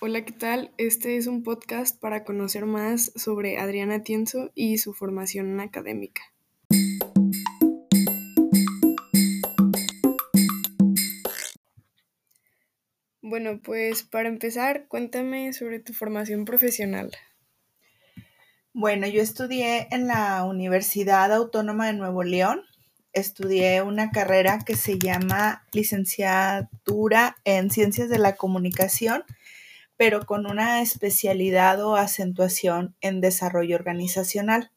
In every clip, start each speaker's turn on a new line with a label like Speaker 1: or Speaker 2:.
Speaker 1: Hola, ¿qué tal? Este es un podcast para conocer más sobre Adriana Tienzo y su formación académica. Bueno, pues para empezar, cuéntame sobre tu formación profesional.
Speaker 2: Bueno, yo estudié en la Universidad Autónoma de Nuevo León. Estudié una carrera que se llama licenciatura en Ciencias de la Comunicación pero con una especialidad o acentuación en desarrollo organizacional.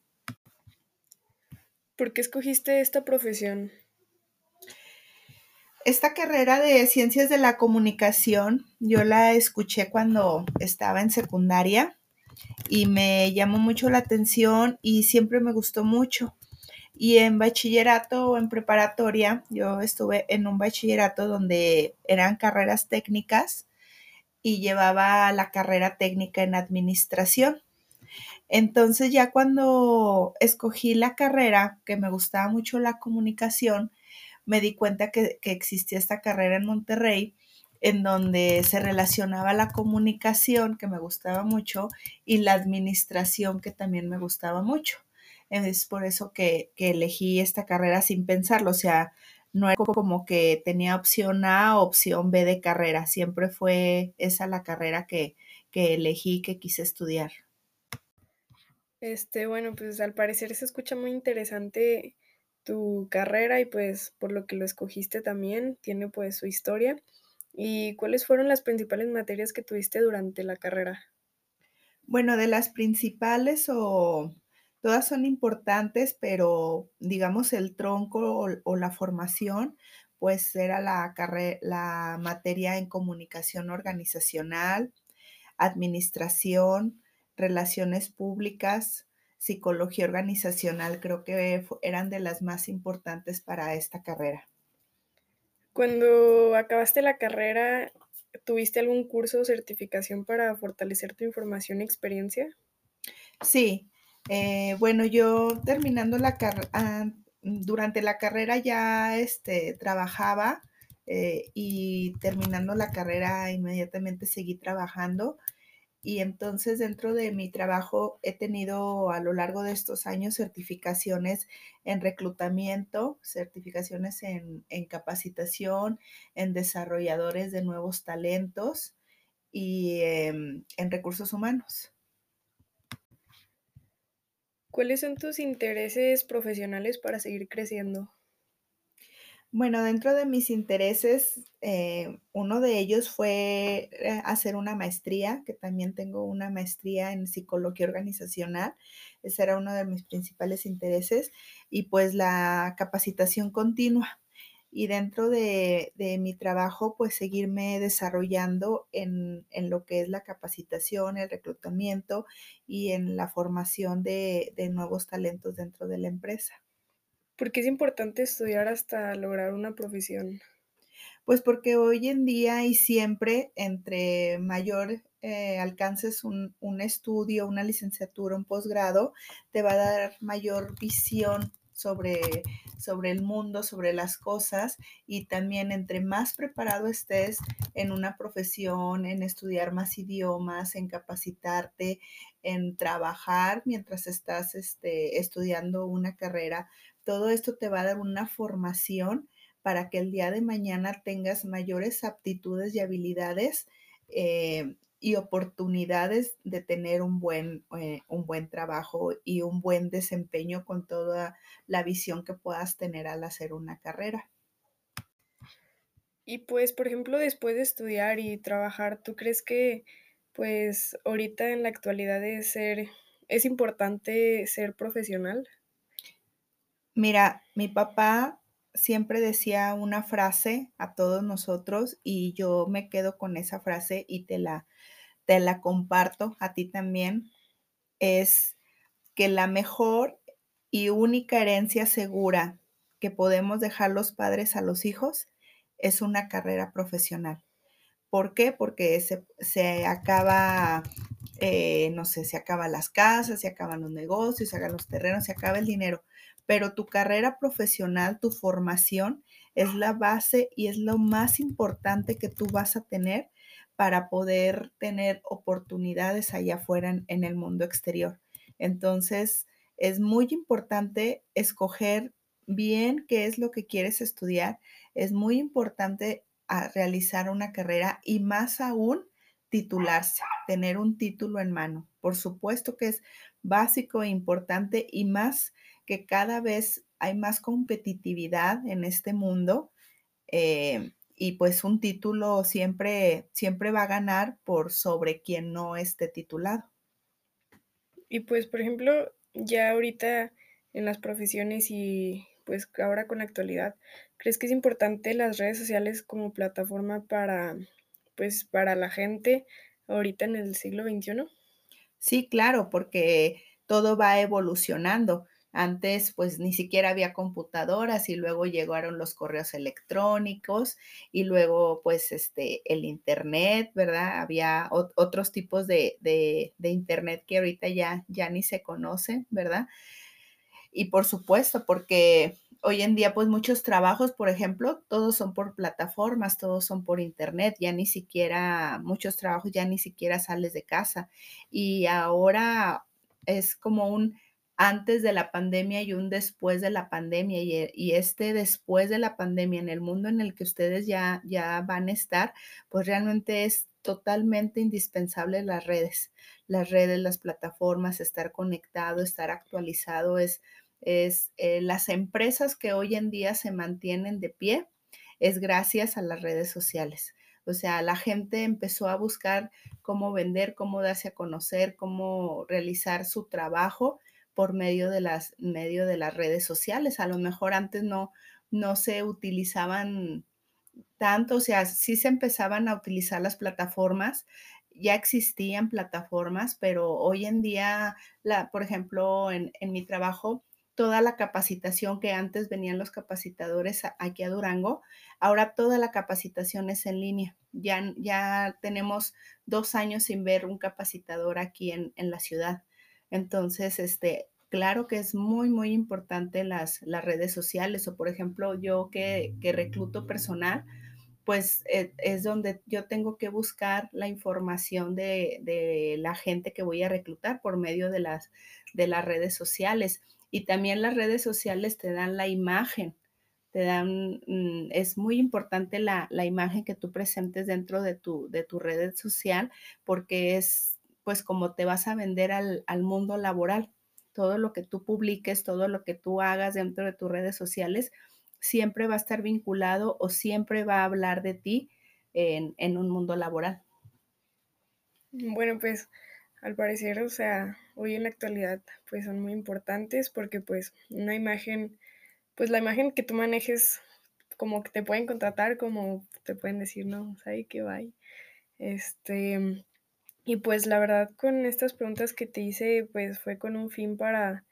Speaker 1: ¿Por qué escogiste esta profesión?
Speaker 2: Esta carrera de ciencias de la comunicación yo la escuché cuando estaba en secundaria y me llamó mucho la atención y siempre me gustó mucho. Y en bachillerato o en preparatoria, yo estuve en un bachillerato donde eran carreras técnicas y llevaba la carrera técnica en administración. Entonces ya cuando escogí la carrera, que me gustaba mucho la comunicación, me di cuenta que, existía esta carrera en Monterrey en donde se relacionaba la comunicación, que me gustaba mucho, y la administración, que también me gustaba mucho. Es por eso que, que elegí esta carrera sin pensarlo, o sea, no era como que tenía opción A o opción B de carrera, siempre fue esa la carrera que, que elegí, que quise estudiar.
Speaker 1: Este, bueno, pues al parecer se escucha muy interesante tu carrera y pues por lo que lo escogiste también, tiene pues su historia. ¿Y cuáles fueron las principales materias que tuviste durante la carrera?
Speaker 2: Bueno, de las principales o Todas son importantes, pero digamos el tronco o, la formación, pues era la, la materia en comunicación organizacional, administración, relaciones públicas, psicología organizacional, creo que eran de las más importantes para esta carrera.
Speaker 1: Cuando acabaste la carrera, ¿tuviste algún curso o certificación para fortalecer tu información y experiencia?
Speaker 2: Sí, eh, bueno, yo terminando la carrera, ah, durante la carrera ya este, trabajaba eh, y terminando la carrera inmediatamente seguí trabajando. Y entonces dentro de mi trabajo he tenido a lo largo de estos años certificaciones en reclutamiento, certificaciones en, capacitación, en desarrolladores de nuevos talentos y em, en recursos humanos.
Speaker 1: ¿Cuáles son tus intereses profesionales para seguir creciendo?
Speaker 2: Bueno, dentro de mis intereses, eh, uno de ellos fue eh, hacer una maestría, que también tengo una maestría en psicología organizacional. Ese era uno de mis principales intereses. Y pues la capacitación continua y dentro de, mi trabajo, pues seguirme desarrollando en, lo que es la capacitación, el reclutamiento y en la formación de, de nuevos talentos dentro de la empresa.
Speaker 1: ¿Por qué es importante estudiar hasta lograr una profesión?
Speaker 2: Pues porque hoy en día y siempre, entre mayor eh, alcances un, un, estudio, una licenciatura, un posgrado, te va a dar mayor visión sobre, sobre el mundo, sobre las cosas y también entre más preparado estés en una profesión, en estudiar más idiomas, en capacitarte, en trabajar mientras estás este, estudiando una carrera, todo esto te va a dar una formación para que el día de mañana tengas mayores aptitudes y habilidades eh, y oportunidades de tener un buen, eh, un buen trabajo y un buen desempeño con toda la visión que puedas tener al hacer una carrera.
Speaker 1: Y pues, por ejemplo, después de estudiar y trabajar, ¿tú crees que pues ahorita en la actualidad es ser es importante ser profesional?
Speaker 2: Mira, mi papá siempre decía una frase a todos nosotros y yo me quedo con esa frase y te la, te la comparto a ti también. Es que la mejor y única herencia segura que podemos dejar los padres a los hijos es una carrera profesional. ¿Por qué? Porque se, se acaba, eh, no sé, se acaban las casas, se acaban los negocios, se acaban los terrenos, se acaba el dinero pero tu carrera profesional, tu formación es la base y es lo más importante que tú vas a tener para poder tener oportunidades allá afuera en, el mundo exterior. Entonces, es muy importante escoger bien qué es lo que quieres estudiar. Es muy importante ah, realizar una carrera y más aún titularse, tener un título en mano. Por supuesto que es básico e importante y más que cada vez hay más competitividad en este mundo. Eh, y pues un título siempre, siempre va a ganar por sobre quien no esté titulado.
Speaker 1: Y pues, por ejemplo, ya ahorita en las profesiones y pues ahora con la actualidad, ¿crees que es importante las redes sociales como plataforma para, pues, para la gente ahorita en el siglo XXI?
Speaker 2: Sí, claro, porque todo va evolucionando. Antes, pues ni siquiera había computadoras y luego llegaron los correos electrónicos y luego, pues, este, el Internet, ¿verdad? Había otros tipos de, de, Internet que ahorita ya, ya ni se conocen, ¿verdad? Y por supuesto, porque hoy en día, pues muchos trabajos, por ejemplo, todos son por plataformas, todos son por internet, ya ni siquiera, muchos trabajos ya ni siquiera sales de casa. Y ahora es como un antes de la pandemia y un después de la pandemia y, y, este después de la pandemia en el mundo en el que ustedes ya, ya van a estar, pues realmente es totalmente indispensable las redes, las redes, las plataformas, estar conectado, estar actualizado, es, es eh, las empresas que hoy en día se mantienen de pie, es gracias a las redes sociales. O sea, la gente empezó a buscar cómo vender, cómo darse a conocer, cómo realizar su trabajo por medio de las, medio de las redes sociales. A lo mejor antes no, no se utilizaban tanto, o sea, sí se empezaban a utilizar las plataformas, ya existían plataformas, pero hoy en día, la, por ejemplo, en, en mi trabajo, toda la capacitación que antes venían los capacitadores aquí a Durango, ahora toda la capacitación es en línea. Ya, ya tenemos dos años sin ver un capacitador aquí en, en la ciudad. Entonces, este, claro que es muy, muy importante las, las redes sociales o, por ejemplo, yo que, que recluto personal, pues eh, es donde yo tengo que buscar la información de, de, la gente que voy a reclutar por medio de las, de las redes sociales. Y también las redes sociales te dan la imagen, te dan, mm, es muy importante la, la imagen que tú presentes dentro de tu, de tu red social porque es pues como te vas a vender al, al mundo laboral. Todo lo que tú publiques, todo lo que tú hagas dentro de tus redes sociales, siempre va a estar vinculado o siempre va a hablar de ti en, en, un mundo laboral.
Speaker 1: Bueno, pues al parecer, o sea, hoy en la actualidad, pues son muy importantes porque pues una imagen, pues la imagen que tú manejes, como que te pueden contratar, como te pueden decir, no, sea, que va. Este, y pues la verdad con estas preguntas que te hice, pues fue con un fin para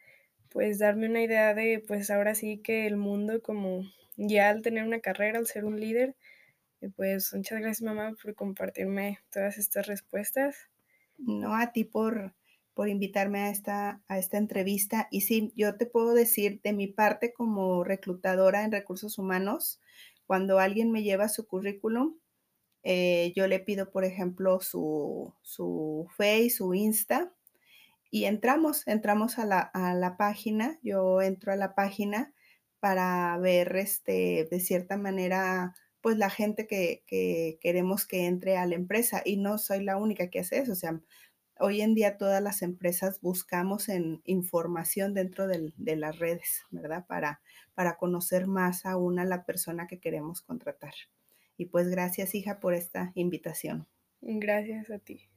Speaker 1: pues darme una idea de pues ahora sí que el mundo como ya al tener una carrera, al ser un líder, y pues muchas gracias mamá por compartirme todas estas respuestas.
Speaker 2: No a ti por, por invitarme a esta, a esta entrevista. Y sí, yo te puedo decir de mi parte como reclutadora en recursos humanos, cuando alguien me lleva su currículum, eh, yo le pido, por ejemplo, su, su Face, su Insta, y entramos, entramos a la, a la, página, yo entro a la página para ver, este, de cierta manera, pues la gente que, que, queremos que entre a la empresa y no soy la única que hace eso, o sea, hoy en día todas las empresas buscamos en información dentro de las redes, ¿verdad? Para, para conocer más aún a la persona que queremos contratar. Y pues gracias, hija, por esta invitación.
Speaker 1: Gracias a ti.